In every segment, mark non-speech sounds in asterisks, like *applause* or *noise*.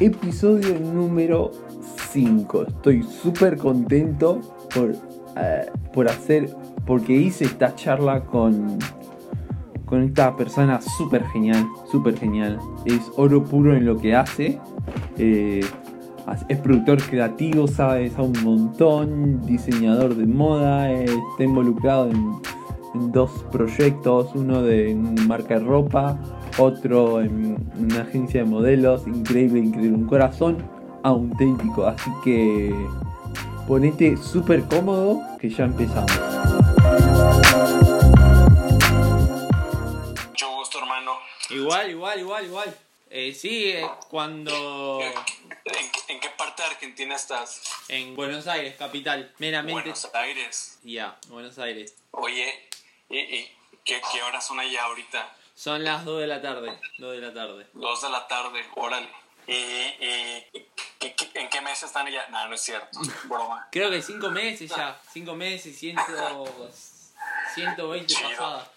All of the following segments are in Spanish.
Episodio número 5. Estoy súper contento por, eh, por hacer, porque hice esta charla con, con esta persona súper genial, súper genial. Es oro puro en lo que hace. Eh, es productor creativo, sabe, sabe un montón, diseñador de moda, eh, está involucrado en, en, dos proyectos, uno de marca de ropa, otro en una agencia de modelos, increíble, increíble, un corazón auténtico, así que ponete súper cómodo que ya empezamos. Mucho gusto, hermano. Igual, igual, igual, igual. Eh, sí, eh, cuando... ¿En, qué parte de Argentina estás? En Buenos Aires, capital, meramente. Buenos Aires. Ya, Buenos Aires. Oye, ¿y, qué, qué, horas son allá ahorita? Son las 2 de la tarde, 2 de la tarde. 2 de la tarde, órale. ¿Y, y en qué meses están allá? No, no es cierto, *laughs* broma. Creo que 5 meses ya, 5 meses, ciento, 120 pasadas.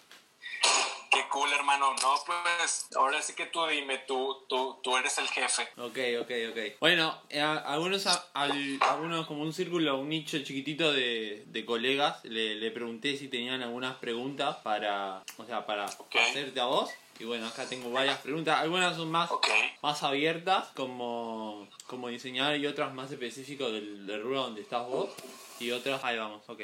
Qué cool, hermano. No, pues, ahora sí que tú dime, tú, tú, tú eres el jefe. Ok, ok, ok. Bueno, eh, algunos, algunos como un círculo, un nicho chiquitito de, de colegas, le, le, pregunté si tenían algunas preguntas para, o sea, para hacerte a vos. Y bueno, acá tengo varias preguntas. Algunas son más, más abiertas, como, como diseñador, y otras más específicas del, del rubro donde estás vos y otras, ahí vamos, ok.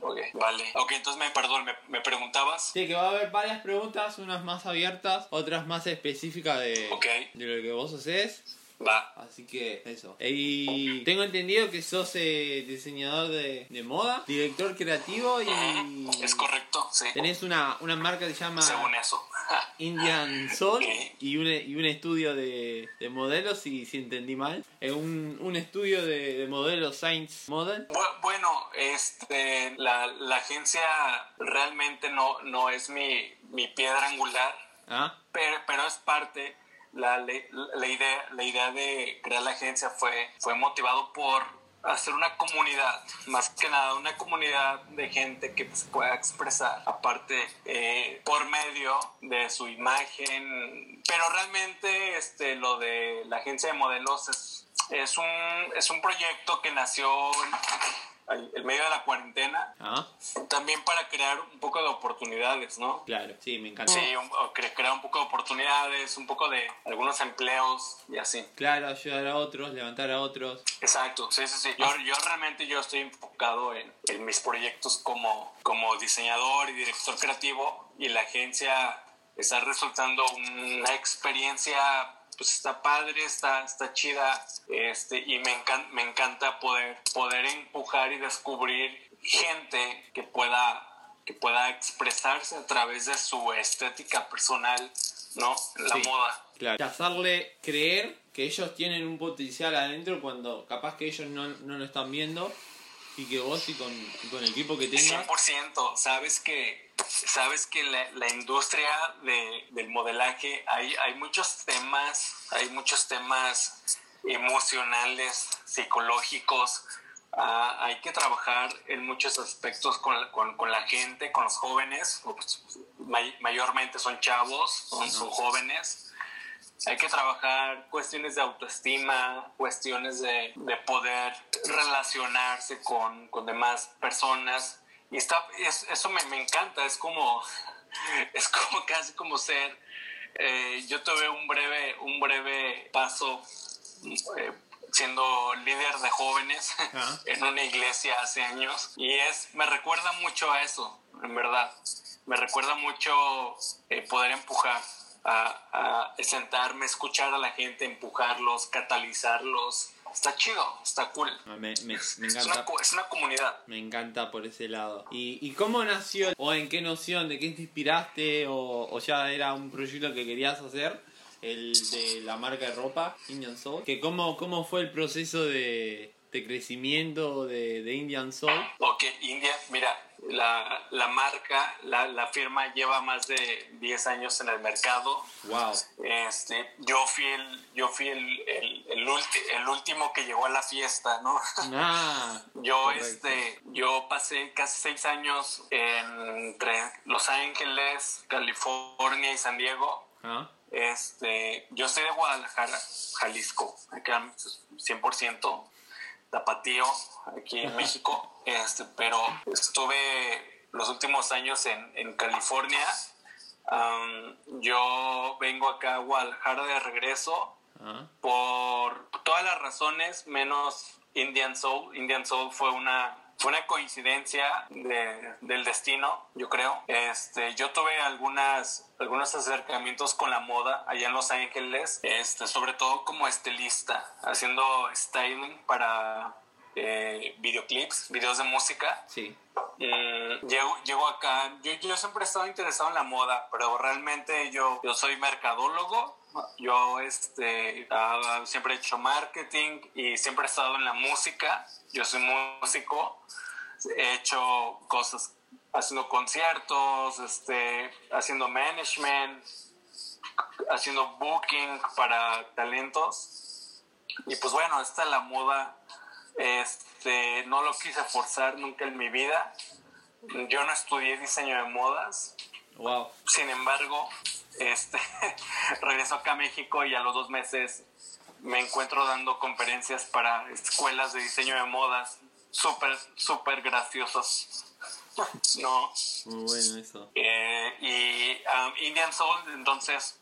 Ok, vale. Ok, entonces me, perdón, me, me, preguntabas. Sí, que va a haber varias preguntas, unas más abiertas, otras más específicas de, de lo que vos haces. Va. Así que eso. Y tengo entendido que sos eh, diseñador de, de, moda, director creativo y... Es correcto, sí. Tenés una, una marca que se llama... Según eso. *laughs* Indian Soul y, un, y un estudio de, de modelos, si, si entendí mal. Es un, un estudio de, de modelos Science Model. Bueno, este, la, la agencia realmente no, no es mi, mi piedra angular, ¿Ah? pero, pero es parte la, la, idea, la idea de crear la agencia fue, fue motivado por hacer una comunidad, más que nada una comunidad de gente que se pueda expresar, aparte eh, por medio de su imagen, pero realmente este, lo de la agencia de modelos es, es, un, es un proyecto que nació el medio de la cuarentena, ¿Ah? también para crear un poco de oportunidades, ¿no? Claro, sí, me encanta. Sí, crear un poco de oportunidades, un poco de algunos empleos y así. Claro, ayudar a otros, levantar a otros. Exacto, sí, sí, sí. Yo, yo realmente yo estoy enfocado en, en mis proyectos como, como diseñador y director creativo y la agencia está resultando una experiencia pues está padre, está, está chida, este, y me encanta, me encanta poder, poder empujar y descubrir gente que pueda, que pueda expresarse a través de su estética personal, ¿no? La moda. Claro. Hacerle creer que ellos tienen un potencial adentro cuando capaz que ellos no, no lo están viendo y que vos y con, con el equipo que tengas... 100%, sabes que sabes que la, la industria de, del modelaje hay, hay muchos temas, hay muchos temas emocionales, psicológicos. Ah, hay que trabajar en muchos aspectos con, con, con la gente, con los jóvenes. Pues, mayormente son chavos, son, son jóvenes. Hay que trabajar cuestiones de autoestima, cuestiones de, de poder relacionarse con, con demás personas. Y está, eso me, me, encanta, es como, *laughs* es como casi como ser, eh, yo tuve un breve, un breve paso eh, siendo líder de jóvenes *laughs* en una iglesia hace años. Y es, me recuerda mucho a eso, en verdad, me recuerda mucho eh, poder empujar. A, a sentarme, escuchar a la gente, empujarlos, catalizarlos, está chido, está cool. Ah, me, me, me encanta. Es una, comunidad. Me encanta por ese lado. ¿Y, ¿Y, cómo nació? ¿O en qué noción? ¿De qué te inspiraste? ¿O, o ya era un proyecto que querías hacer? El de la marca de ropa, Indian Soul. ¿Que cómo, ¿Cómo fue el proceso de, de crecimiento de, de Indian Soul? Ok, India, mira, la, la marca, la, la, firma lleva más de 10 años en el mercado. Wow. Este, yo fui el, yo fui el, el, el, el último que llegó a la fiesta, ¿no? *laughs* Ah, yo, este, yo pasé casi 6 años entre Los Ángeles, California y San Diego. Ah. Este, yo soy de Guadalajara, Jalisco, acá 100% tapatío aquí en México, este, pero estuve los últimos años en, en California. yo vengo acá a Guadalajara de regreso ah. por todas las razones menos Indian Soul. Indian Soul fue una fue una coincidencia del destino, yo creo. Este, yo tuve algunas, algunos acercamientos con la moda allá en Los Ángeles, este, sobre todo como estilista, haciendo styling para eh, videoclips, videos de música. Sí. Mm, llego, llego, acá, yo, yo siempre he estado interesado en la moda, pero realmente yo, yo soy mercadólogo yo este, siempre he hecho marketing y siempre he estado en la música. Yo soy músico, he hecho cosas haciendo conciertos, este, haciendo management, haciendo booking para talentos. Y pues bueno, esta es la moda. Este, no lo quise forzar nunca en mi vida. Yo no estudié diseño de modas. Wow. Sin embargo, este, *laughs* regreso acá a México y a los dos meses me encuentro dando conferencias para escuelas de diseño de modas súper, súper graciosos. no. Muy bueno eso. Eh, y um, Indian Soul, entonces,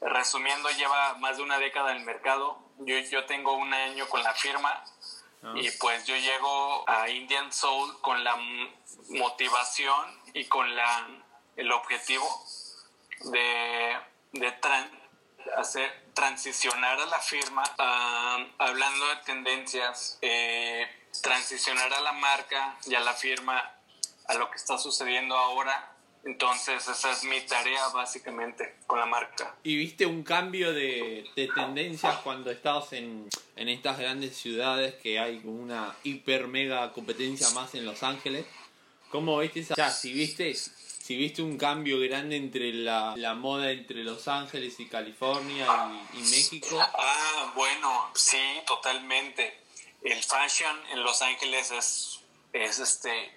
resumiendo, lleva más de una década en el mercado. Yo, yo tengo un año con la firma. Ah. Y pues yo llego a Indian Soul con la motivación y con la, el objetivo de, de hacer transicionar a la firma, hablando de tendencias, eh, transicionar a la marca y a la firma a lo que está sucediendo ahora. Entonces esa es mi tarea básicamente con la marca. ¿Y viste un cambio de, de tendencias cuando estabas en, en estas grandes ciudades que hay una hiper mega competencia más en Los Ángeles? ¿Cómo viste esa? Ya, si viste si viste un cambio grande entre la, la moda entre Los Ángeles y California y, México. Ah, bueno, sí, totalmente. El fashion en Los Ángeles es, es este,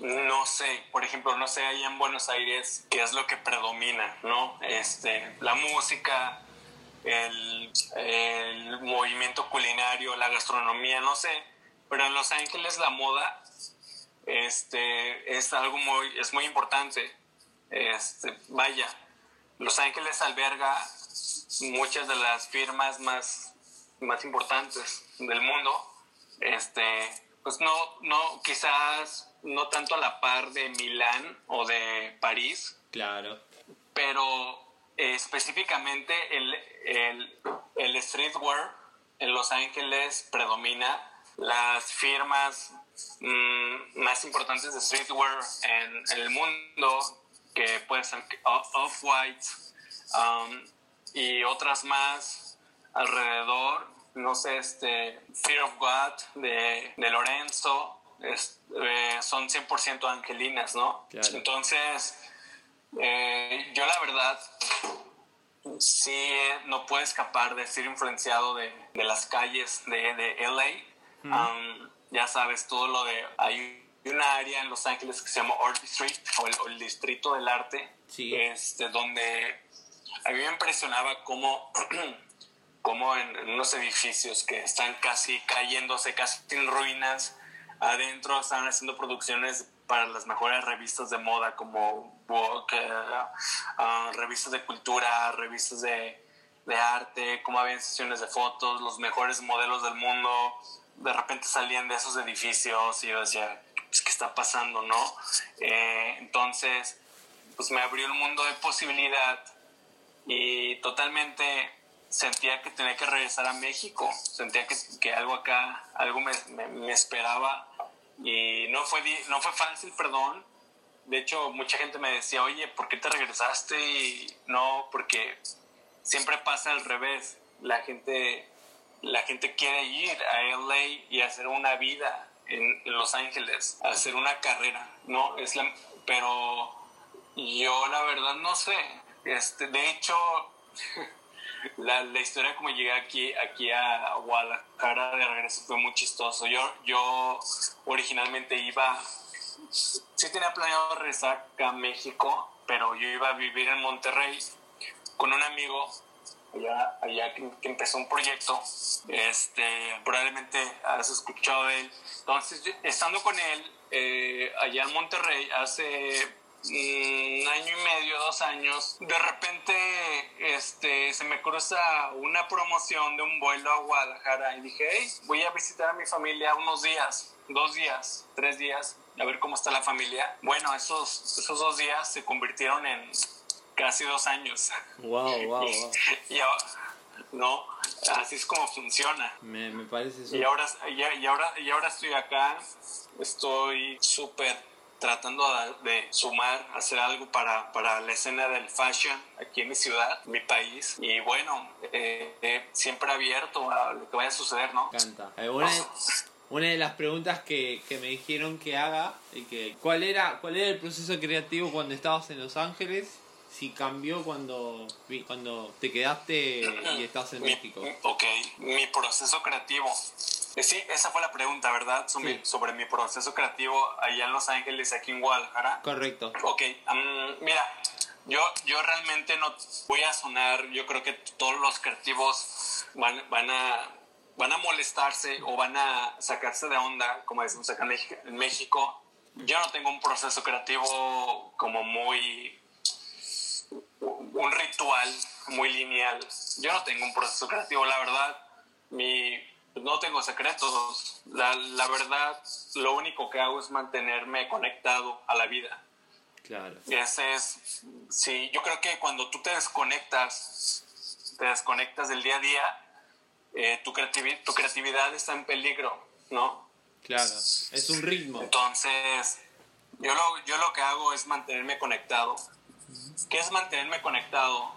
no sé, por ejemplo, no sé, allá en Buenos Aires, qué es lo que predomina, ¿no? Este, la música, el, el movimiento culinario, la gastronomía, no sé, pero en Los Ángeles la moda este, es algo muy, es muy importante. Este, vaya, Los Ángeles alberga muchas de las firmas más, más importantes del mundo. Este, pues no, no, quizás no tanto a la par de Milán o de París. Claro. Pero específicamente el, el, el streetwear en Los Ángeles predomina. Las firmas Mm, más importantes de streetwear en, el mundo, que pueden ser Off-White um, y otras más alrededor. No sé, este Fear of God de, de Lorenzo, eh, son 100% angelinas, ¿no? Entonces, eh, yo la verdad sí no puedo escapar de ser influenciado de, de las calles de, de LA ya sabes, todo lo de... Hay una área en Los Ángeles que se llama Art Street o el, Distrito del Arte, este, donde a mí me impresionaba cómo, *clears throat* cómo en, unos edificios que están casi cayéndose, casi en ruinas, adentro están haciendo producciones para las mejores revistas de moda como Vogue, uh, revistas de cultura, revistas de, de arte, cómo había sesiones de fotos, los mejores modelos del mundo, de repente salían de esos edificios y yo decía, pues, ¿qué está pasando, no? Eh, entonces, pues me abrió un mundo de posibilidad y totalmente sentía que tenía que regresar a México, sentía que, que algo acá, algo me, me, esperaba y no fue, no fue fácil, perdón. De hecho, mucha gente me decía, oye, ¿por qué te regresaste? Y no, porque siempre pasa al revés. La gente la gente quiere ir a LA y hacer una vida en, Los Ángeles, hacer una carrera, ¿no? Es la, pero yo la verdad no sé. Este, de hecho, *laughs* la, la historia como llegué aquí, aquí a Guadalajara de regreso fue muy chistoso. Yo, yo originalmente iba, sí tenía planeado regresar a México, pero yo iba a vivir en Monterrey con un amigo allá, allá que, empezó un proyecto, este, probablemente has escuchado de él. Entonces, estando con él eh, allá en Monterrey hace un año y medio, dos años, de repente este, se me cruza una promoción de un vuelo a Guadalajara y dije, hey, voy a visitar a mi familia unos días, dos días, tres días, a ver cómo está la familia. Bueno, esos, esos dos días se convirtieron en casi dos años. Wow, wow, wow. y, ahora, no, así es como funciona. Me, me parece y ahora, y, ahora, y ahora estoy acá, estoy súper tratando de sumar, hacer algo para, para la escena del fashion aquí en mi ciudad, mi país. Y bueno, eh, eh, siempre abierto a lo que vaya a suceder, ¿no? Canta. Eh, una, de las preguntas que, que, me dijeron que haga, y que, ¿cuál, era, ¿cuál era el proceso creativo cuando estabas en Los Ángeles? Si cambió cuando, cuando te quedaste y estás en México. Ok, mi proceso creativo eh, sí, esa fue la pregunta, ¿verdad? Sobre, mi proceso creativo allá en Los Ángeles, aquí en Guadalajara. Correcto. Ok, mira, yo, yo realmente no voy a sonar, yo creo que todos los creativos van, van, a, van a molestarse o van a sacarse de onda, como decimos acá en México. Yo no tengo un proceso creativo como muy un ritual muy lineal. Yo no tengo un proceso creativo, la verdad. Mi, no tengo secretos. La, la, verdad, lo único que hago es mantenerme conectado a la vida. Claro. Y ese es, sí, yo creo que cuando tú te desconectas, te desconectas del día a día, eh, tu, creatividad, tu creatividad está en peligro, ¿no? Claro, es un ritmo. Entonces, yo lo, yo lo que hago es mantenerme conectado. ¿Qué es mantenerme conectado?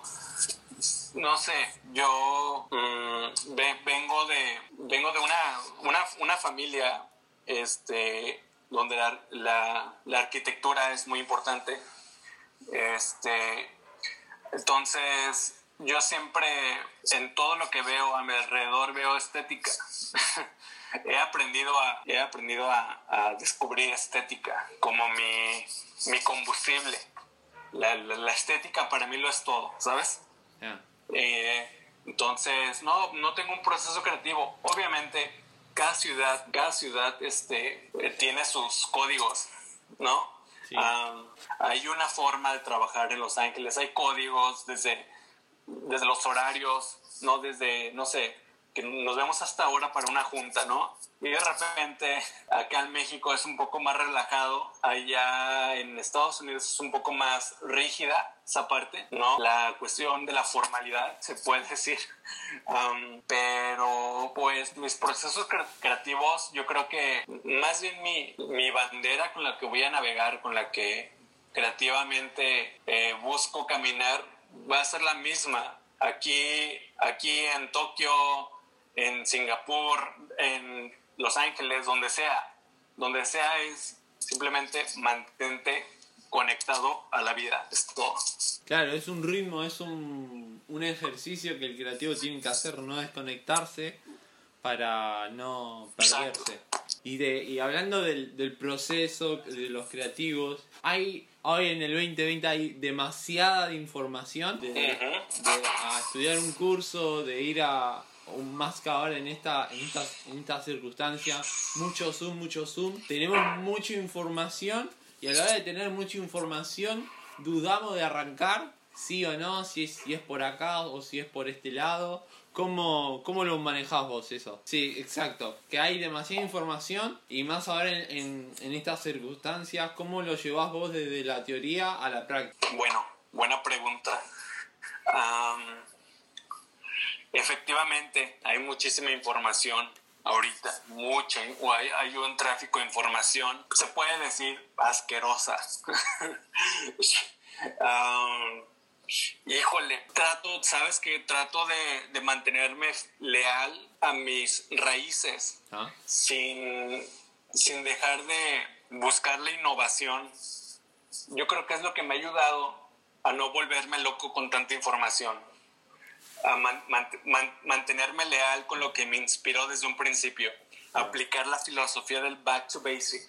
no sé, yo mm, vengo de vengo de una, una, una familia este, donde la, la, arquitectura es muy importante. Este, entonces, yo siempre en todo lo que veo a mi alrededor veo estética. *laughs* he aprendido a, he aprendido a, descubrir estética como mi, mi combustible. La, la, estética para mí lo es todo, ¿sabes? Eh, entonces, no, no tengo un proceso creativo. Obviamente, cada ciudad, cada ciudad este, eh, tiene sus códigos, ¿no? hay una forma de trabajar en Los Ángeles, hay códigos desde, desde los horarios, ¿no? Desde, no sé, que nos vemos hasta ahora para una junta, ¿no? Y de repente acá en México es un poco más relajado, allá en Estados Unidos es un poco más rígida esa parte, ¿no? La cuestión de la formalidad, se puede *laughs* decir. Um, pero pues mis procesos creativos, yo creo que más bien mi, mi bandera con la que voy a navegar, con la que creativamente eh, busco caminar, va a ser la misma. Aquí, aquí en Tokio, en Singapur, en los Ángeles, donde sea, donde sea es simplemente mantente conectado a la vida, es todo. Claro, es un ritmo, es un, un ejercicio que el creativo tiene que hacer, no desconectarse para no perderse. Y, de, y hablando del, del, proceso, de los creativos, hay hoy en el 2020 hay demasiada información de, de a estudiar un curso, de ir a, más que ahora en esta, en esta, en esta circunstancia, mucho zoom, mucho zoom, tenemos mucha información y a la hora de tener mucha información dudamos de arrancar, sí o no, si es, si es por acá o si es por este lado. ¿Cómo, ¿Cómo lo manejás vos eso? Sí, exacto. Que hay demasiada información y más ahora en, en, estas circunstancias, ¿cómo lo llevas vos desde la teoría a la práctica? Bueno, buena pregunta. Efectivamente, hay muchísima información ahorita, mucha, hay, hay un tráfico de información, se puede decir asquerosa. *laughs* Um, híjole, trato, sabes que trato de, mantenerme leal a mis raíces, ¿Ah? sin, sin dejar de buscar la innovación. Yo creo que es lo que me ha ayudado a no volverme loco con tanta información a mantenerme leal con lo que me inspiró desde un principio, aplicar la filosofía del back to basic,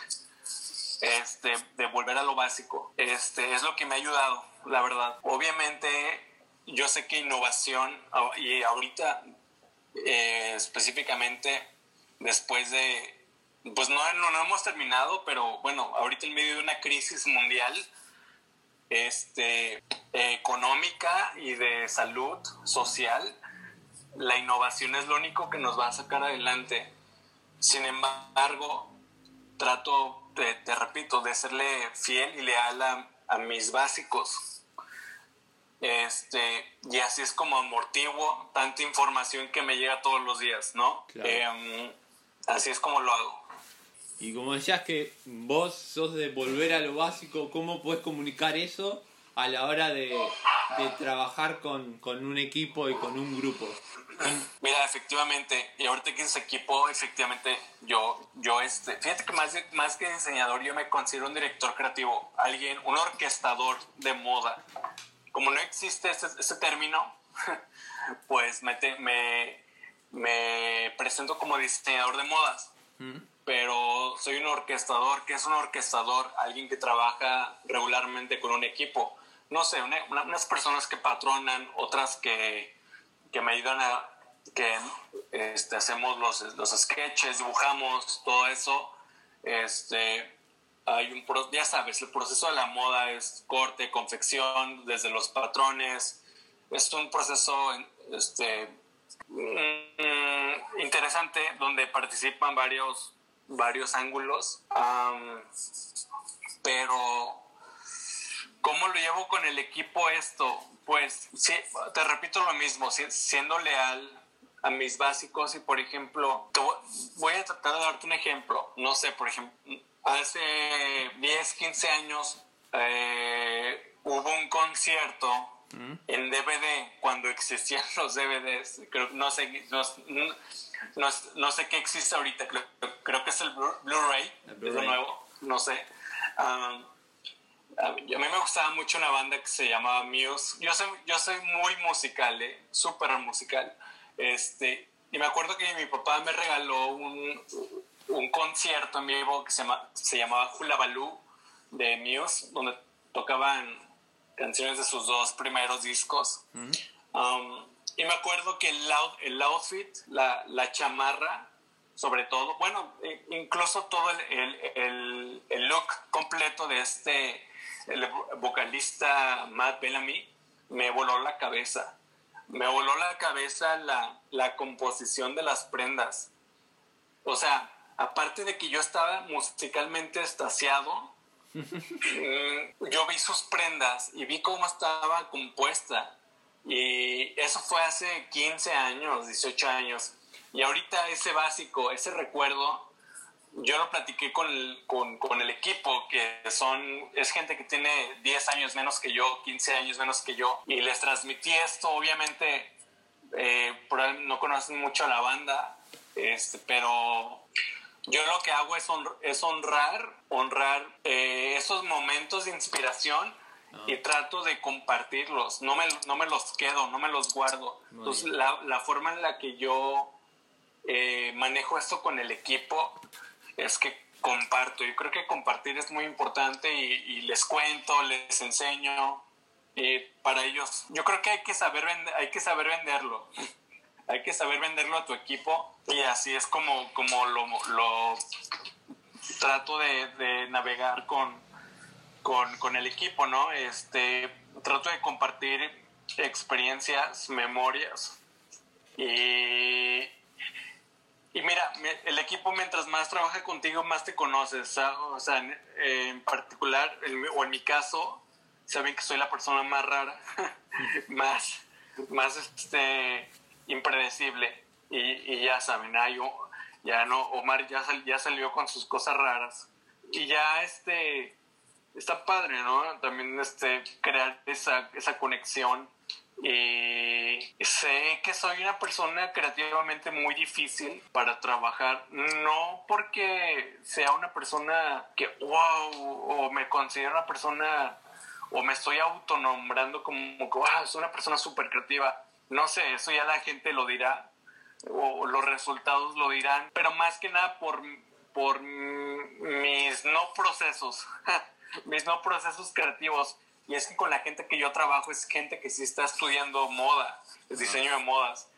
este, de volver a lo básico. Este, es lo que me ha ayudado la verdad. Obviamente, yo sé que innovación, y ahorita eh, específicamente, después de, pues no, no, hemos terminado, pero bueno, ahorita en medio de una crisis mundial, este, económica y de salud social, la innovación es lo único que nos va a sacar adelante. Sin embargo, trato, te, repito, de serle fiel y leal a, mis básicos. Este, y así es como amortiguo tanta información que me llega todos los días, ¿no? Em, así es como lo hago. Y como decías que vos sos de volver a lo básico, ¿cómo puedes comunicar eso a la hora de, trabajar con, un equipo y con un grupo? Mira, efectivamente, y ahorita que es equipo, efectivamente, yo, yo este, fíjate que más, más que diseñador, yo me considero un director creativo, alguien, un orquestador de moda. Como no existe ese, ese término, *laughs* pues me, me, me, presento como diseñador de modas. Mm. Pero soy un orquestador. ¿Qué es un orquestador? Alguien que trabaja regularmente con un equipo. No sé, unas personas que patronan, otras que, que me ayudan a que este, hacemos los, los sketches, dibujamos, todo eso. Este, hay un ya sabes, el proceso de la moda es corte, confección, desde los patrones. Es un proceso este, mm, interesante donde participan varios, varios ángulos. pero, ¿cómo lo llevo con el equipo esto? Pues, sí, te repito lo mismo, siendo leal a mis básicos y, por ejemplo, voy a tratar de darte un ejemplo. No sé, por ejemplo, hace 10, 15 años eh, hubo un concierto mm. en DVD cuando existían *laughs* los DVDs. no, sé, no, sé qué existe ahorita. Creo, que es el Blu-ray, Blu nuevo. No sé. Um, a mí me gustaba mucho una banda que se llamaba Muse. Yo soy, yo soy muy musical, ¿eh? súper musical. Este, y me acuerdo que mi papá me regaló un, un concierto en vivo que se, llama, se llamaba Hula Baloo de Muse, donde tocaban canciones de sus dos primeros discos. Um, y me acuerdo que el, el outfit, la, la, chamarra, sobre todo, bueno, incluso todo el, el, el, look completo de este el vocalista Matt Bellamy me voló la cabeza. Me voló la cabeza la, la composición de las prendas. O sea, aparte de que yo estaba musicalmente estaciado, *laughs* mm, yo vi sus prendas y vi cómo estaba compuesta. Y eso fue hace 15 años, 18 años. Y ahorita ese básico, ese recuerdo, yo lo platiqué con el, con, el equipo, que son, es gente que tiene 10 años menos que yo, 15 años menos que yo, y les transmití esto, obviamente, eh, no conocen mucho a la banda, este, pero yo lo que hago es, es honrar, honrar eh, esos momentos de inspiración ah. y trato de compartirlos. No me, no me los quedo, no me los guardo. Entonces, la, la, forma en la que yo eh, manejo esto con el equipo es que comparto. Yo creo que compartir es muy importante y, y les cuento, les enseño. Y para ellos, yo creo que hay que saber, hay que saber venderlo. *laughs* hay que saber venderlo a tu equipo y así es como, como lo, lo trato de, navegar con, con, el equipo, ¿no? Este, trato de compartir experiencias, memorias y, y mira, el equipo mientras más trabaja contigo, más te conoces, o sea, en, particular, o en mi caso, saben que soy la persona más rara, *laughs* más, más este impredecible. Y, y ya saben, hay, ya no, Omar ya, ya salió con sus cosas raras. Y ya este, está padre, ¿no? También este, crear esa, esa conexión. Y sé que soy una persona creativamente muy difícil para trabajar, no porque sea una persona que, wow, o me considero una persona, o me estoy autonombrando como que, wow, soy una persona súper creativa no sé, eso ya la gente lo dirá, o los resultados lo dirán, pero más que nada por, por mis no procesos, *laughs* mis no procesos creativos. Y es que con la gente que yo trabajo es gente que sí está estudiando moda, el diseño de modas.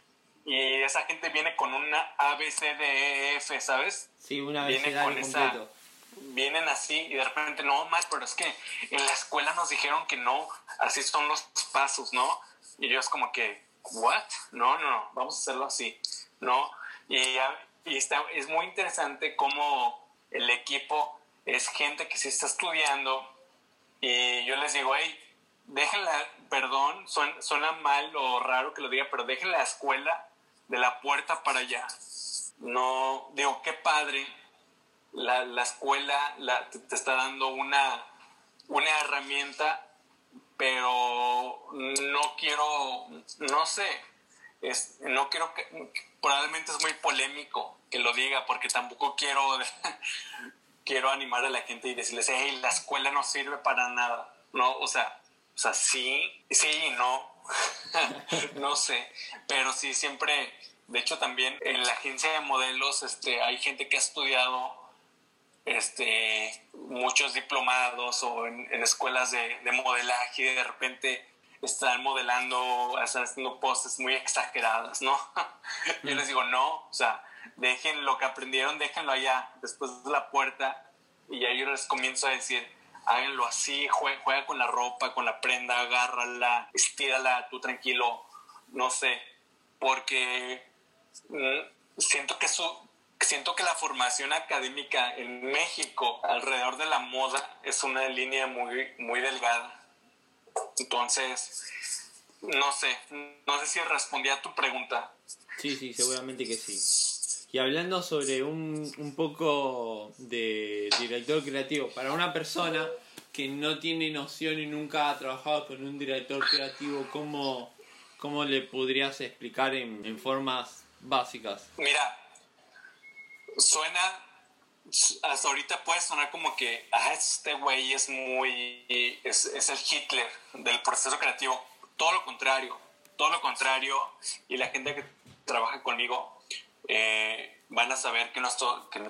Y esa gente viene con una A, B, C, D, E, F, ¿sabes? Sí, una viene con completo. Esa, vienen así y de repente, no, más, pero es que en la escuela nos dijeron que no, así son los pasos, ¿no? Y yo es como que, ¿what? No, no, no, vamos a hacerlo así, ¿no? Y, y está, es muy interesante cómo el equipo es gente que sí está estudiando y yo les digo, hey, déjenla, perdón, suena, mal o raro que lo diga, pero dejen la escuela de la puerta para allá. No, digo, qué padre, la, la escuela la, te, está dando una, una herramienta, pero no quiero, no sé, es, no quiero que, probablemente es muy polémico que lo diga, porque tampoco quiero, *laughs* quiero animar a la gente y decirles, hey, la escuela no sirve para nada, ¿no? O sea, o sea, sí, sí y no, *laughs* no sé, pero sí siempre de hecho, también en la agencia de modelos este, hay gente que ha estudiado este, muchos diplomados o en, escuelas de, modelaje y de repente están modelando, están haciendo poses muy exageradas, ¿no? *laughs* Yo les digo, no, o sea, dejen lo que aprendieron, déjenlo allá, después de la puerta, y ya yo les comienzo a decir, háganlo así, juega, juega con la ropa, con la prenda, agárrala, estírala, tú tranquilo, no sé, porque Mm, siento que siento que la formación académica en México alrededor de la moda es una línea muy muy delgada. Entonces, no sé, no sé si respondí a tu pregunta. Sí, sí, seguramente que sí. Y hablando sobre un, un poco de director creativo, para una persona que no tiene noción y nunca ha trabajado con un director creativo, ¿cómo, cómo le podrías explicar en, en formas básicas. Mira, suena, hasta ahorita puede sonar como que, ah, este güey es muy, es, el Hitler del proceso creativo. Todo lo contrario, todo lo contrario. Y la gente que trabaja conmigo eh, van a saber que, no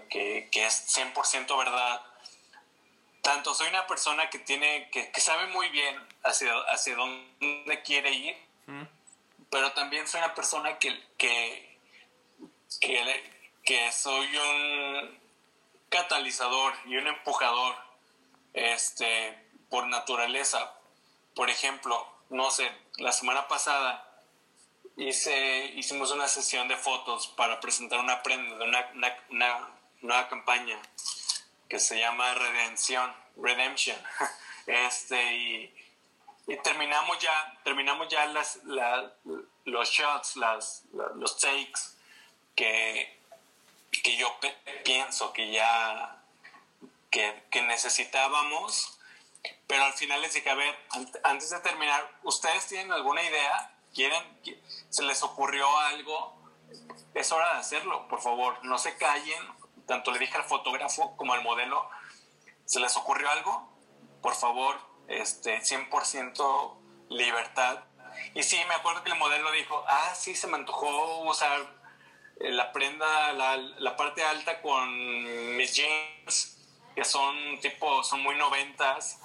que, que, es 100% verdad. Tanto soy una persona que tiene, que, sabe muy bien hacia, hacia dónde quiere ir, pero también soy una persona que, que, que, que soy un catalizador y un empujador este, por naturaleza. Por ejemplo, no sé, la semana pasada hice, hicimos una sesión de fotos para presentar una prenda de una, una, nueva campaña que se llama Redención, Redemption. *laughs* Este, y, y terminamos ya, terminamos ya las, los shots, las, los takes que, que yo pienso que ya que, que, necesitábamos, pero al final les dije, a ver, antes de terminar, ¿ustedes tienen alguna idea? ¿Quieren? ¿Se les ocurrió algo? Es hora de hacerlo, por favor, no se callen. Tanto le dije al fotógrafo como al modelo, ¿se les ocurrió algo? Por favor, este, 100% libertad. Y sí, me acuerdo que el modelo dijo, ah, sí, se me antojó usar eh, la prenda, la, parte alta con mis jeans, que son tipo, son muy noventas.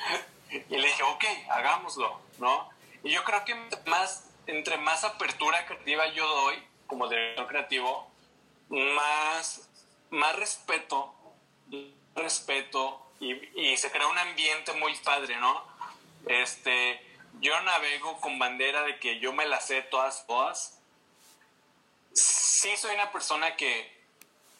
*laughs* y le dije, ok, hagámoslo, ¿no? Y yo creo que más, entre más apertura creativa yo doy, como director creativo, más, más respeto, respeto, y, y se crea un ambiente muy padre, ¿no? Este, yo navego con bandera de que yo me las sé todas, todas, sí soy una persona que,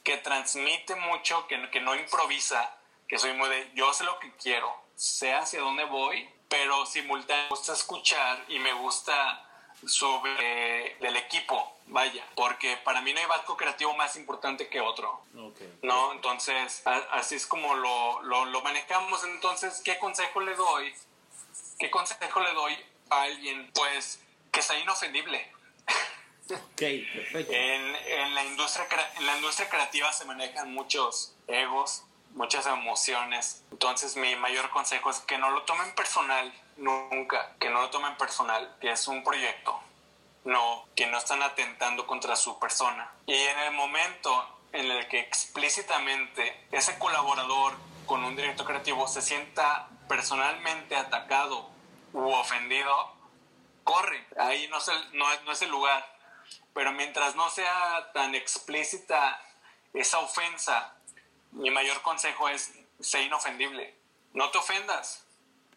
que transmite mucho, que, que no improvisa, que soy muy de, yo sé lo que quiero, sé hacia dónde voy, pero simultáneamente me gusta escuchar y me gusta sobre el equipo, vaya, porque para mí no hay barco creativo más importante que otro, ¿no? Entonces, así es como lo, lo, lo, manejamos. Entonces, ¿qué consejo le doy? ¿Qué consejo le doy a alguien? Pues que sea inofendible. En, en, la industria, en la industria creativa se manejan muchos egos, muchas emociones. Entonces mi mayor consejo es que no lo tomen personal, nunca, que no lo tomen personal, que es un proyecto, no, que no están atentando contra su persona. Y en el momento en el que explícitamente ese colaborador con un director creativo se sienta personalmente atacado u ofendido, corre. Ahí no es el, no, no es el lugar. Pero mientras no sea tan explícita esa ofensa, mi mayor consejo es ser inofendible. No te ofendas.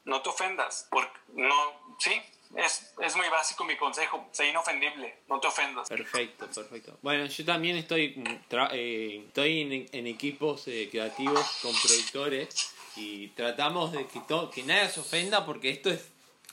No te ofendas. Porque no, sí, es, es, muy básico mi consejo, sé inofendible, no te ofendas. Perfecto, perfecto. Bueno, yo también estoy, eh, estoy en, equipos eh, creativos con productores y tratamos de que, que nadie se ofenda porque esto es,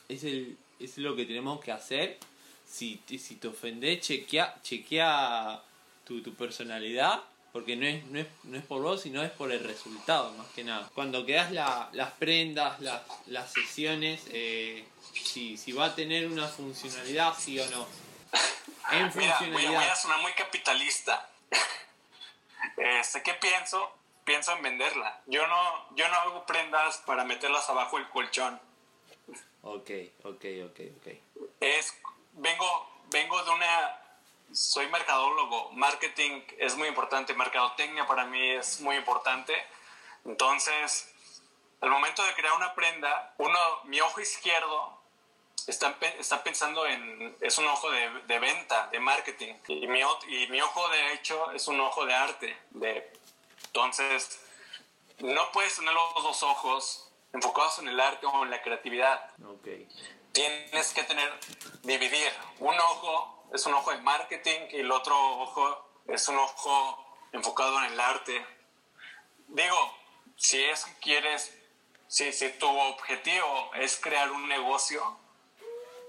es, el, es lo que tenemos que hacer. Si, si te ofendes, chequea, chequea tu, tu personalidad porque no es, no, es, no es por vos, sino es por el resultado, más que nada. Cuando quedas la, las prendas, las, las sesiones, eh, si, si va a tener una funcionalidad, sí o no. *laughs* En funcionalidad. Mira, voy, a, sonar muy capitalista. *laughs* este, ¿Qué pienso? Pienso en venderla. Yo no, yo no hago prendas para meterlas abajo del colchón. Ok, ok, ok, ok. Es, vengo, vengo de una soy mercadólogo, marketing es muy importante, mercadotecnia para mí es muy importante. Entonces, al momento de crear una prenda, uno, mi ojo izquierdo está, está pensando en, es un ojo de, de venta, de marketing, y mi, y mi ojo derecho es un ojo de arte. De, entonces, no puedes tener los dos ojos enfocados en el arte o en la creatividad. Okay. Tienes que tener, dividir un ojo es un ojo de marketing y el otro ojo es un ojo enfocado en el arte. Digo, si es que quieres, si, si tu objetivo es crear un negocio,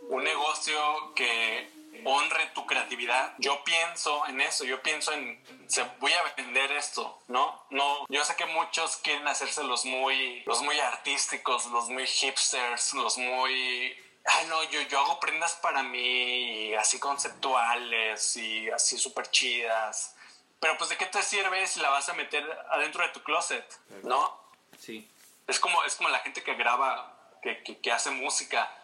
un negocio que honre tu creatividad. Yo pienso en eso, yo pienso en, se, voy a vender esto, ¿no? No, yo sé que muchos quieren hacerse los muy, los muy artísticos, los muy hipsters, los muy Ay, no, yo, yo hago prendas para mí, así conceptuales y así súper chidas. Pero pues, ¿de qué te sirve si la vas a meter adentro de tu closet? ¿No? Sí. Es como, es como la gente que graba, que, que, hace música.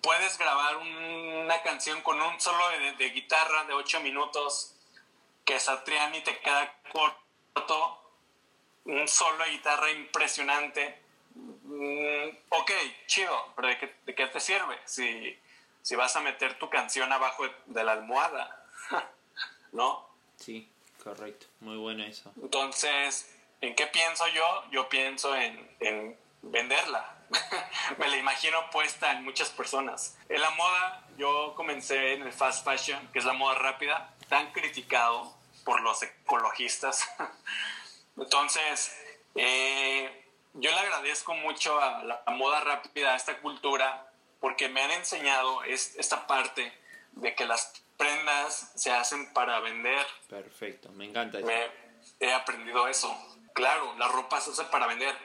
Puedes grabar una canción con un solo de, guitarra de 8 minutos que Satriani te queda corto, un solo de guitarra impresionante Mm, ok, chido, pero ¿de qué, ¿de qué, te sirve si, si vas a meter tu canción abajo de la almohada? *laughs* ¿No? Sí, correcto, muy bueno eso. Entonces, ¿en qué pienso yo? Yo pienso en, en venderla. *laughs* Me la imagino puesta en muchas personas. En la moda, yo comencé en el fast fashion, que es la moda rápida, tan criticado por los ecologistas. *laughs* Entonces, eh, yo le agradezco mucho a la moda rápida, a esta cultura, porque me han enseñado esta parte de que las prendas se hacen para vender. Perfecto, me encanta eso. Me, he aprendido eso. Claro, la ropa se hace para vender,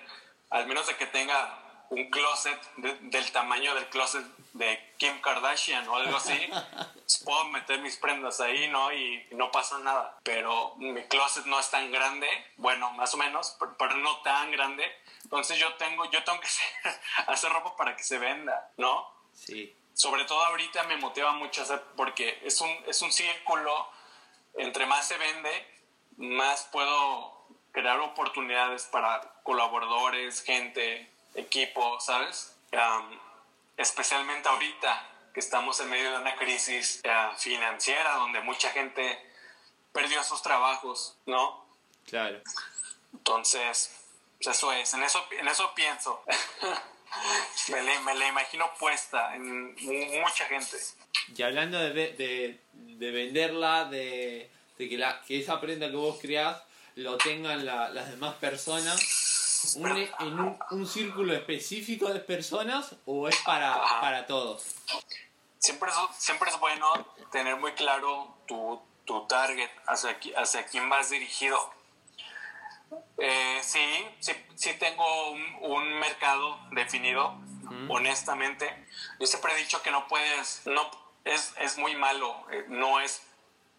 al menos de que tenga un closet del tamaño del closet de Kim Kardashian o algo así, *laughs* puedo meter mis prendas ahí, ¿no? Y, no pasa nada. Pero mi closet no es tan grande, bueno, más o menos, pero, no tan grande. Entonces yo tengo, yo tengo que *laughs* hacer ropa para que se venda, ¿no? Sí. Sobre todo ahorita me motiva mucho hacer, porque es un, es un círculo, entre más se vende, más puedo crear oportunidades para colaboradores, gente, equipo, ¿sabes? especialmente ahorita que estamos en medio de una crisis eh, financiera donde mucha gente perdió sus trabajos, ¿no? Claro. Entonces, pues eso es, en eso, en eso pienso. *laughs* me, la, imagino puesta en mucha gente. Y hablando de, de, de venderla, de, de, que, la, que esa prenda que vos creás lo tengan las demás personas, un, en un, un, círculo específico de personas o es para, para todos? Siempre es, siempre es bueno tener muy claro tu, tu target, hacia, hacia quién vas dirigido. Eh, sí, sí, sí, tengo un, un mercado definido, honestamente. Yo siempre he dicho que no puedes, no, es, es muy malo, eh, no, es,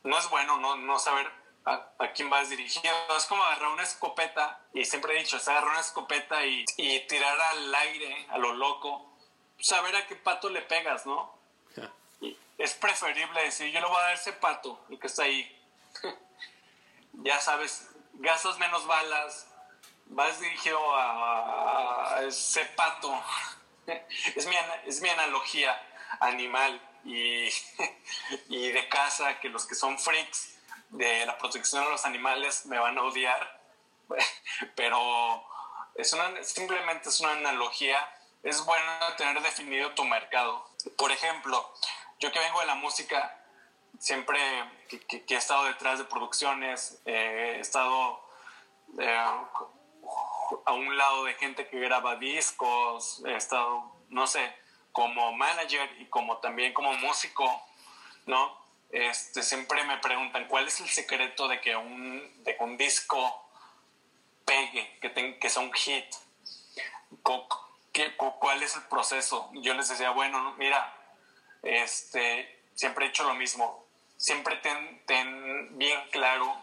no es bueno no, no saber a, quién vas dirigido. Es como agarrar una escopeta, y siempre he dicho, es agarrar una escopeta y, y tirar al aire, a lo loco, saber a qué pato le pegas, ¿no? es preferible decir, yo le voy a dar ese pato, el que está ahí. *laughs* ya sabes, gastas menos balas, vas dirigido a, ese pato. *laughs* Es mi, es mi analogía animal y, *laughs* y de casa, que los que son freaks de la protección de los animales me van a odiar, *laughs* pero es una, simplemente es una analogía. Es bueno tener definido tu mercado. Por ejemplo, yo que vengo de la música, siempre que, he estado detrás de producciones, eh, he estado eh, a un lado de gente que graba discos, he estado, no sé, como manager y como también como músico, ¿no? Este, siempre me preguntan cuál es el secreto de que un, de un disco pegue, que, que sea un hit. ¿Cuál es el proceso? Yo les decía, bueno, mira, este, siempre he hecho lo mismo. Siempre ten, ten bien claro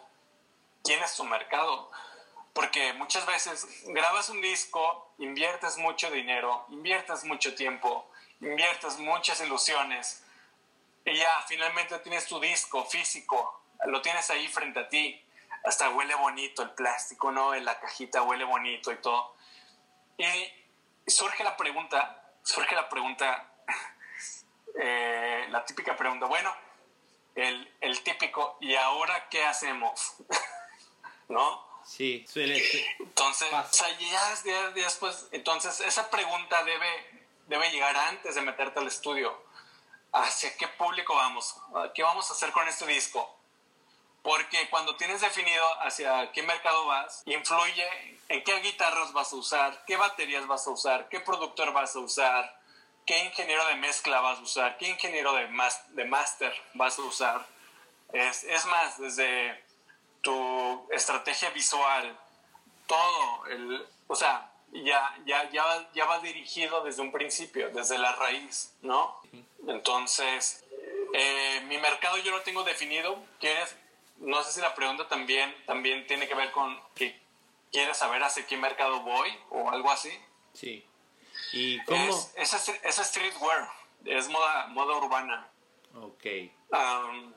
quién es tu mercado. Porque muchas veces grabas un disco, inviertes mucho dinero, inviertes mucho tiempo, inviertes muchas ilusiones y ya finalmente tienes tu disco físico, lo tienes ahí frente a ti, hasta huele bonito el plástico, ¿no? En la cajita huele bonito y todo. Y surge la pregunta, surge la pregunta, *laughs* eh, la típica pregunta, bueno, el, el típico, ¿y ahora qué hacemos? *laughs* ¿No? Sí, suele Entonces, o sea, ya, después, entonces esa pregunta debe, debe llegar antes de meterte al estudio. ¿Hacia qué público vamos? ¿Qué vamos a hacer con este disco? Porque cuando tienes definido hacia qué mercado vas, influye en qué guitarras vas a usar, qué baterías vas a usar, qué productor vas a usar, qué ingeniero de mezcla vas a usar, qué ingeniero de, de master vas a usar. Es, es más, desde tu estrategia visual, todo, el, o sea, ya, ya, ya, ya va dirigido desde un principio, desde la raíz, ¿no? Entonces, eh, mi mercado yo lo tengo definido, quieres, no sé si la pregunta también, también tiene que ver con que quieres saber hacia qué mercado voy o algo así. Sí. ¿Y cómo? Es, es, streetwear, es moda, moda urbana. Ok. Um,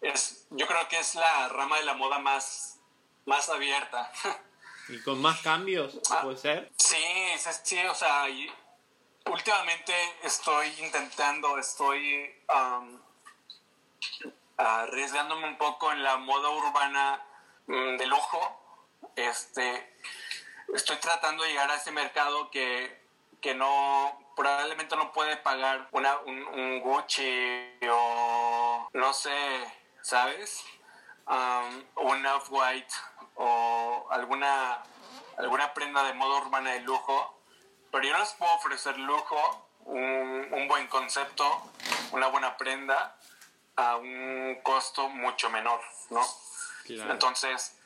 es, yo creo que es la rama de la moda más, más abierta. *laughs* ¿Y con más cambios, ah, puede ser? Sí, sí, o sea, últimamente estoy intentando, estoy um, arriesgándome un poco en la moda urbana mm, de lujo. Este, estoy tratando de llegar a ese mercado que, que no probablemente no puede pagar una, un, un Gucci o no sé ¿sabes? Um, un off-white o alguna, alguna prenda de moda urbana de lujo, pero yo no les puedo ofrecer lujo, un, un buen concepto, una buena prenda a un costo mucho menor, ¿no? Entonces,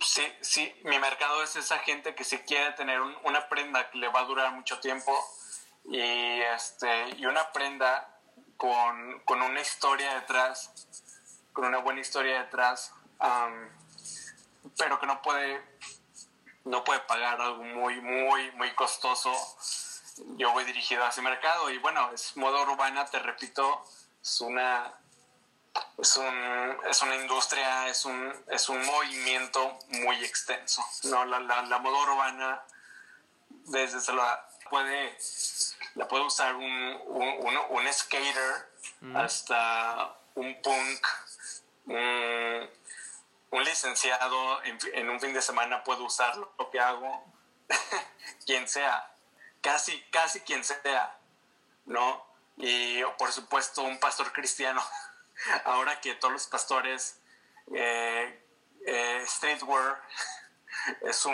sí, sí, mi mercado es esa gente que si quiere tener una prenda que le va a durar mucho tiempo y, este, y una prenda con, con una historia detrás con una buena historia detrás, pero que no puede, no puede pagar algo muy, muy, muy costoso. Yo voy dirigido a ese mercado y bueno, es moda urbana, te repito, es una, es, un, es una industria, es un, es un movimiento muy extenso. No, la, la, moda urbana, desde se la puede, la puede usar un, un, un, skater hasta un punk un, licenciado en, un fin de semana puede usar lo que hago, *laughs* quien sea, casi, casi quien sea, ¿no? Y por supuesto un pastor cristiano, *laughs* ahora que todos los pastores eh, eh, streetwear *laughs* es,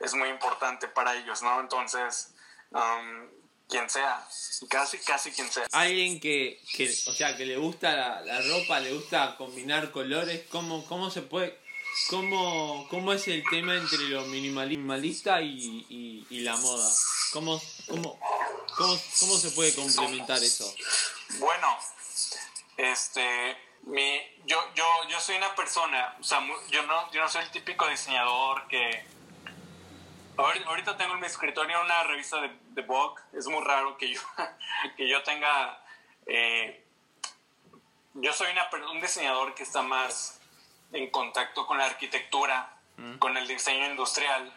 es muy importante para ellos, ¿no? Entonces, um, quien sea, casi, casi quien sea. Alguien que, que o sea, que le gusta la, la, ropa, le gusta combinar colores, ¿cómo, cómo se puede, cómo, cómo es el tema entre lo minimalista y, y, y la moda? ¿Cómo, cómo, cómo, ¿Cómo se puede complementar eso? Bueno, este, mi, yo, yo, yo soy una persona, o sea, yo no, yo no soy el típico diseñador que Ahorita tengo en mi escritorio una revista de, de Vogue. Es muy raro que yo, *laughs* que yo tenga... Eh, yo soy una, un diseñador que está más en contacto con la arquitectura, mm. con el diseño industrial.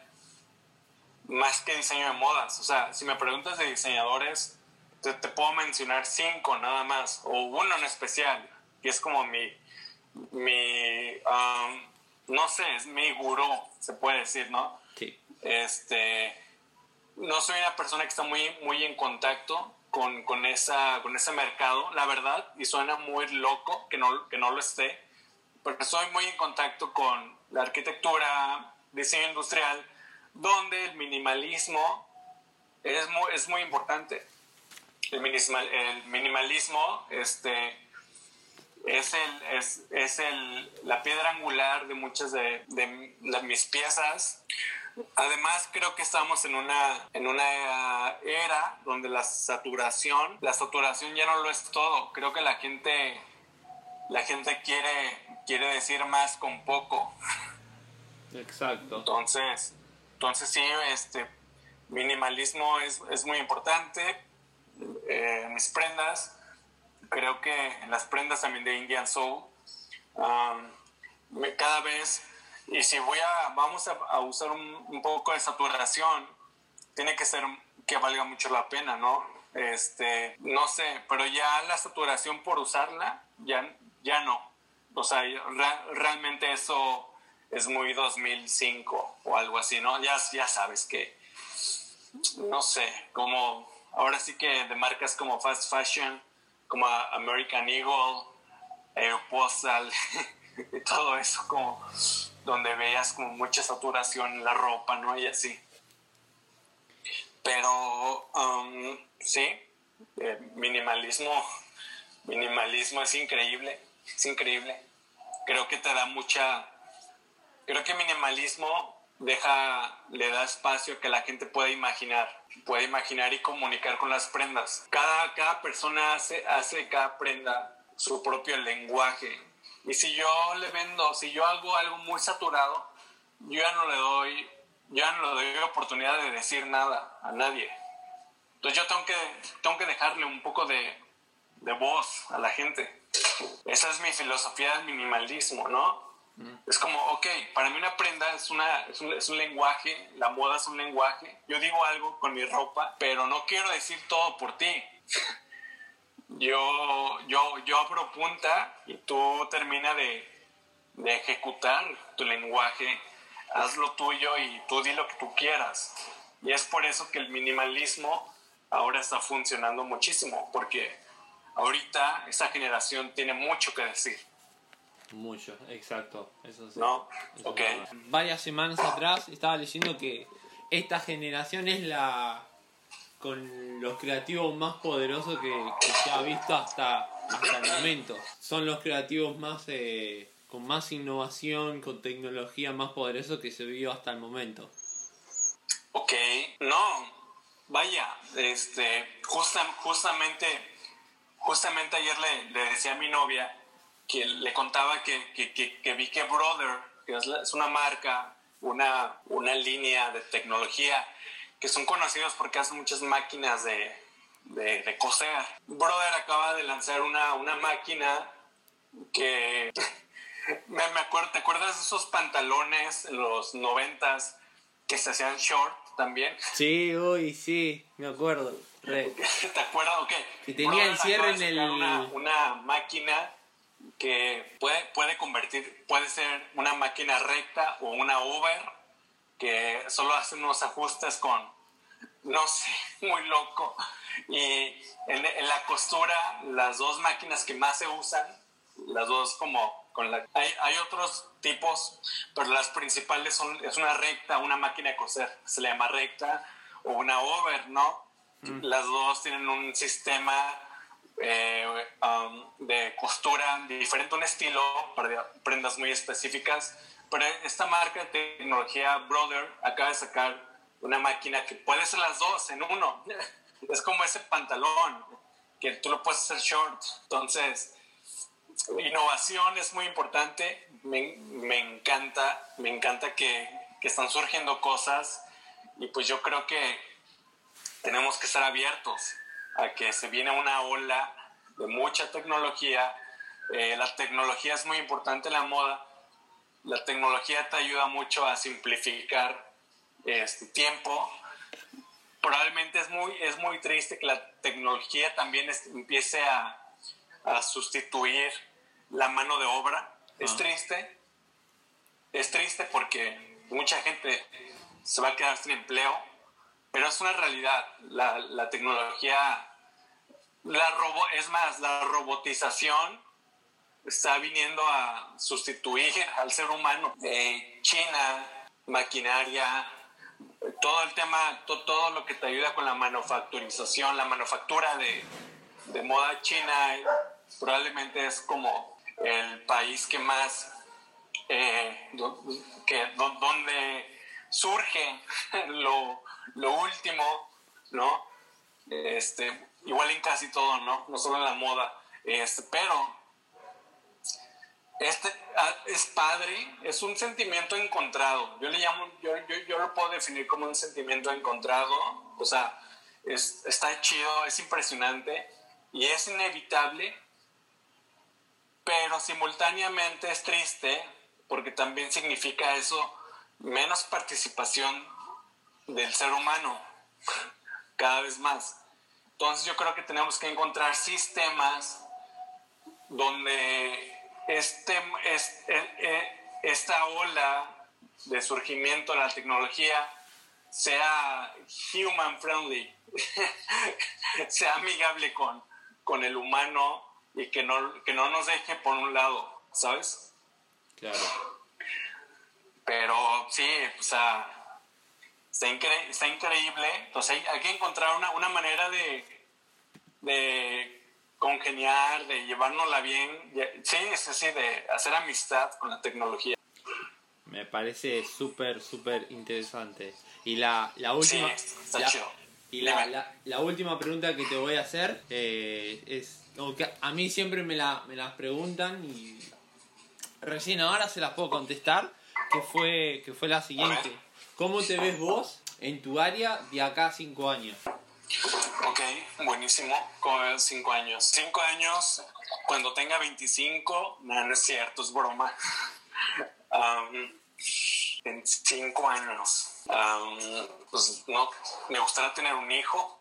más que diseño de modas. O sea, si me preguntas de diseñadores, te, puedo mencionar cinco nada más, o uno en especial, que es como mi, mi um, no sé, es mi gurú, se puede decir, ¿no? Sí. Este, no soy una persona que está muy, muy en contacto con, con, esa, con ese mercado, la verdad, y suena muy loco que no, que no lo esté, porque soy muy en contacto con la arquitectura, diseño industrial, donde el minimalismo es muy, es muy importante. El, minimal, el minimalismo este, es, el, es, es el, la piedra angular de muchas de, de, mis piezas. Además, creo que estamos en una, en una era donde la saturación, la saturación ya no lo es todo. Creo que la gente, la gente quiere, quiere decir más con poco. Exacto. Entonces, entonces sí, este minimalismo es, es muy importante. Eh, mis prendas, creo que las prendas también de Indian Soul, um, cada vez, y si voy a, vamos a, usar un, poco de saturación, tiene que ser que valga mucho la pena, ¿no? Este, no sé, pero ya la saturación por usarla, ya, ya no. O sea, realmente eso es muy 2005 o algo así, ¿no? Ya, ya sabes que, no sé, como ahora sí que de marcas como Fast Fashion, como American Eagle, Aeropostal y *laughs* todo eso, como donde veas como mucha saturación en la ropa, ¿no? Y así. Pero, um, sí, eh, minimalismo, minimalismo es increíble, es increíble. Creo que te da mucha Creo que minimalismo deja, le da espacio que la gente pueda imaginar, puede imaginar y comunicar con las prendas. Cada, cada persona hace, hace cada prenda su propio lenguaje. Y si yo le vendo, si yo hago algo muy saturado, yo ya no le doy, ya no le doy oportunidad de decir nada a nadie. Entonces yo tengo que, tengo que dejarle un poco de, de voz a la gente. Esa es mi filosofía del minimalismo, ¿no? Es como, ok, para mí una prenda es, una, es un, es, un, lenguaje, la moda es un lenguaje. Yo digo algo con mi ropa, pero no quiero decir todo por ti. *laughs* yo, yo, yo abro punta y tú termina de, de ejecutar tu lenguaje, haz lo tuyo y tú di lo que tú quieras. Y es por eso que el minimalismo ahora está funcionando muchísimo, porque ahorita esa generación tiene mucho que decir. Mucho, exacto. Eso sí. No, ok. Varias semanas atrás estaba leyendo que esta generación es la con los creativos más poderosos que, se ha visto hasta, hasta el momento. Son los creativos más eh, con más innovación, con tecnología más poderosa que se vio hasta el momento. Ok, no, vaya, este, justamente, justamente ayer le, le decía a mi novia que le contaba que, que, que, vi que Brother, que es, una marca, una, una línea de tecnología, que son conocidos porque hacen muchas máquinas de, de, coser. Brother acaba de lanzar una, una máquina que... *laughs* me, acuerdo, ¿Te acuerdas de esos pantalones en los noventas que se hacían short también? Sí, uy, sí, me acuerdo. *laughs* ¿Te acuerdas? Ok. Que tenía el cierre en el... Una, una máquina que puede, puede convertir, puede ser una máquina recta o una Uber que solo hace unos ajustes con, no sé, *laughs* muy loco. Y en, la costura, las dos máquinas que más se usan, las dos como con la... Hay, hay otros tipos, pero las principales son, es una recta, una máquina de coser, se le llama recta, o una Uber, ¿no? Mm. Las dos tienen un sistema eh, um, de costura diferente, un estilo para prendas muy específicas. Pero esta marca de tecnología Brother acaba de sacar una máquina que puede ser las dos en uno. *laughs* Es como ese pantalón que tú lo puedes hacer short. Entonces, innovación es muy importante. Me, me encanta, me encanta que, que están surgiendo cosas y pues yo creo que tenemos que estar abiertos a que se viene una ola de mucha tecnología. Eh, la tecnología es muy importante en la moda. La tecnología te ayuda mucho a simplificar este tiempo, probablemente es muy, es muy triste que la tecnología también empiece a, a, sustituir la mano de obra. Es triste, es triste porque mucha gente se va a quedar sin empleo, pero es una realidad. La, la tecnología, la robo, es más, la robotización está viniendo a sustituir al ser humano. China, maquinaria, todo el tema, todo lo que te ayuda con la manufacturización, la manufactura de, de moda china, probablemente es como el país que más, eh, que, donde surge *laughs* lo, lo último, ¿no? Este, igual en casi todo, ¿no? No solo en la moda. Este, pero este ah, es padre, es un sentimiento encontrado. Yo le llamo, yo, yo, lo puedo definir como un sentimiento encontrado. O sea, es, está chido, es impresionante y es inevitable, pero simultáneamente es triste porque también significa eso menos participación del ser humano *laughs* cada vez más. Entonces yo creo que tenemos que encontrar sistemas donde este, esta ola de surgimiento de la tecnología sea human friendly, *laughs* sea amigable con, con el humano y que no, que no nos deje por un lado, ¿sabes? Claro. Pero sí, o sea, está, está increíble. Entonces hay, que encontrar una, una manera de, de congeniar, de llevárnosla bien, sí, sí, sí, de hacer amistad con la tecnología. Me parece súper, súper interesante. Y la, la última... Y la, la, última pregunta que te voy a hacer eh, es, que a mí siempre me, la, me las preguntan y recién ahora se las puedo contestar, que fue, que fue la siguiente. ¿Cómo te ves vos en tu área de acá a cinco años? Ok, buenísimo. Con 5 años. 5 años, cuando tenga 25, no, es cierto, es broma. *laughs* en 5 años, pues no, me gustaría tener un hijo.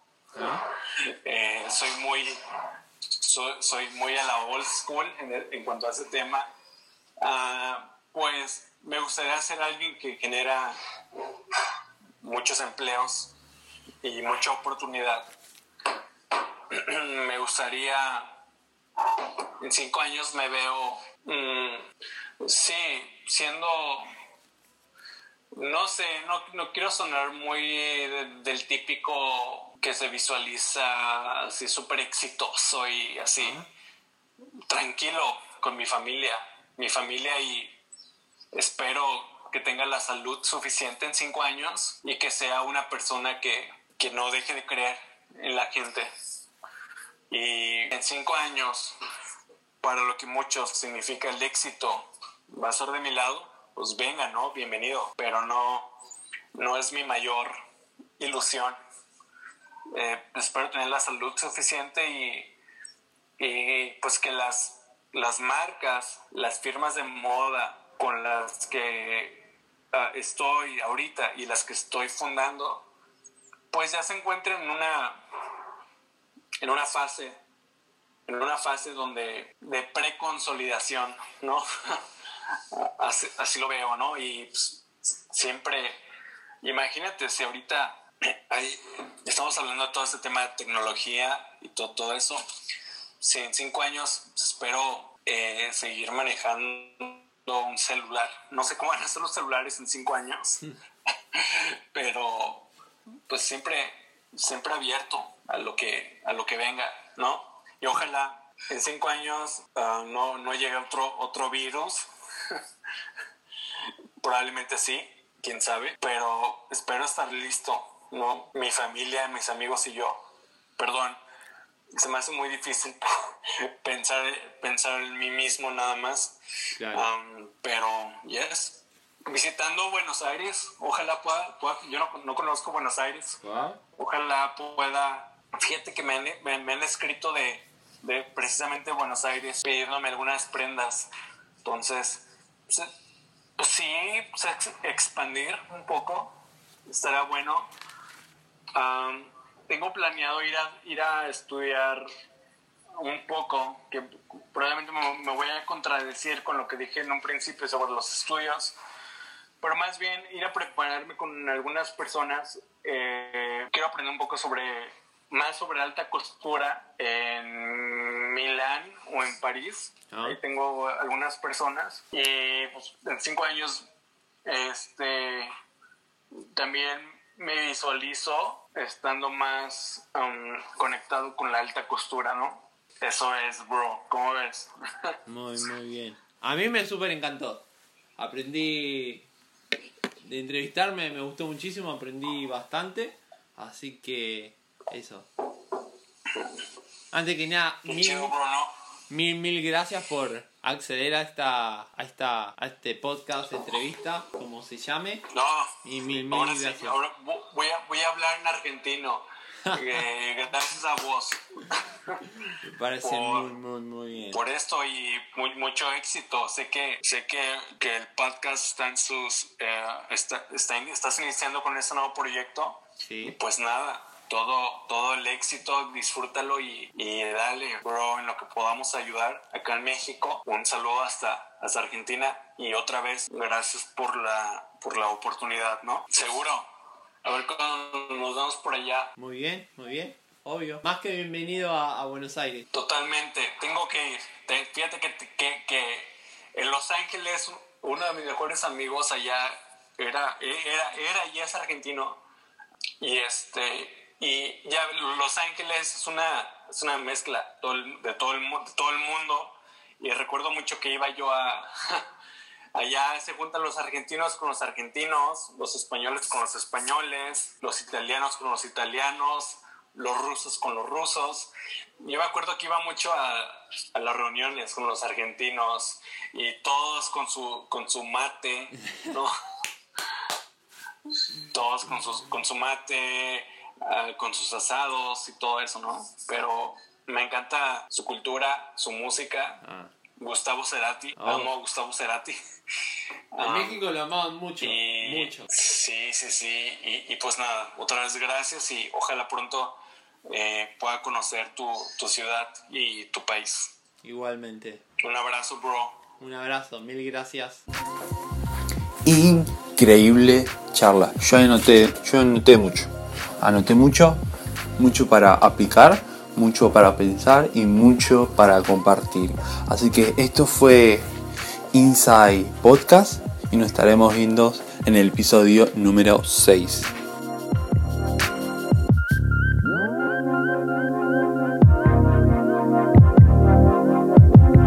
Eh, soy muy soy, muy a la old school en, cuanto a ese tema. Ah, pues me gustaría ser alguien que genera muchos empleos y mucha oportunidad. *clears throat* me gustaría, en cinco años me veo, mm, sí, siendo, no sé, no, no quiero sonar muy del típico que se visualiza así súper exitoso y así, tranquilo con mi familia, mi familia y espero que tenga la salud suficiente en cinco años y que sea una persona que, que no deje de creer en la gente. Y en cinco años, para lo que muchos significa el éxito, va a ser de mi lado, pues venga, ¿no? Bienvenido. Pero no, no es mi mayor ilusión. Eh, espero tener la salud suficiente y, y pues que las, las marcas, las firmas de moda con las que ah, estoy ahorita y las que estoy fundando, pues ya se encuentren en una, en una fase, en una fase donde de preconsolidación, ¿no? *laughs* así, lo veo, ¿no? Y pues, siempre, imagínate si ahorita hay, estamos hablando de todo este tema de tecnología y todo, todo eso, si en cinco años espero eh, seguir manejando un celular, no sé cómo van a ser los celulares en cinco años, *laughs* pero pues siempre, siempre abierto a lo que, a lo que venga, ¿no? Y ojalá en cinco años ah, no, no llegue otro, otro virus. *laughs* Probablemente sí, quién sabe, pero espero estar listo, ¿no? Mi familia, mis amigos y yo. Perdón, se me hace muy difícil *laughs* pensar, pensar en mí mismo nada más. pero, yes, visitando Buenos Aires, ojalá pueda, yo no, no, conozco Buenos Aires, ojalá pueda, fíjate que me han, me, han escrito de, de, precisamente Buenos Aires pidiéndome algunas prendas, entonces, pues, pues sí, pues, expandir un poco, estará bueno. Tengo planeado ir a, ir a estudiar un poco, que probablemente me, voy a contradecir con lo que dije en un principio sobre los estudios, pero más bien ir a prepararme con algunas personas. Eh, quiero aprender un poco sobre, más sobre alta costura en Milán o en París. Ah. Ahí tengo algunas personas y pues, en cinco años este, también me visualizo estando más um, conectado con la alta costura, ¿no? Eso es, bro. ¿Cómo ves? *laughs* muy, muy bien. A mí me súper encantó. Aprendí de entrevistarme, me gustó muchísimo, aprendí bastante. Así que eso. Antes que nada, mil, mil, gracias por acceder a esta, a esta, a este podcast, entrevista, como se llame. No. Y mil, mil gracias. ahora voy a, voy a hablar en argentino. *laughs* Eh, gracias a vos. Me parece muy, muy, muy bien. Por esto y mucho éxito. Sé que, sé que, que el podcast está en sus. Eh, está, está, estás iniciando con este nuevo proyecto. Sí. pues nada, todo, todo el éxito, disfrútalo y, y, dale, bro, en lo que podamos ayudar acá en México. Un saludo hasta, hasta Argentina y otra vez, gracias por la, por la oportunidad, ¿no? Seguro. A ver cuando nos vamos por allá. Muy bien, muy bien. Obvio. Más que bienvenido a, Buenos Aires. Totalmente. Tengo que ir. fíjate que, que, que, en Los Ángeles uno de mis mejores amigos allá era, era, era y es argentino. Y este y ya Los Ángeles es una, es una mezcla de todo el, todo el mundo. Y recuerdo mucho que iba yo a, *laughs* Allá se juntan los argentinos con los argentinos, los españoles con los españoles, los italianos con los italianos, los rusos con los rusos. Yo me acuerdo que iba mucho a, las reuniones con los argentinos y todos con su, con su mate, ¿no? *laughs* todos con, sus, con su mate, ah, con sus asados y todo eso, ¿no? Pero me encanta su cultura, su música. Ah. Gustavo Cerati, oh. amo a Gustavo Cerati. *laughs* En ah, México lo amaban mucho, mucho. Sí, sí, sí. Y, pues nada, otra vez gracias y ojalá pronto eh, pueda conocer tu, tu ciudad y tu país. Igualmente. Un abrazo, bro. Un abrazo, mil gracias. Increíble charla. Yo anoté, yo anoté mucho. Anoté mucho, mucho para aplicar mucho para pensar y mucho para compartir. Así que esto fue Inside Podcast y nos estaremos viendo en el episodio número 6.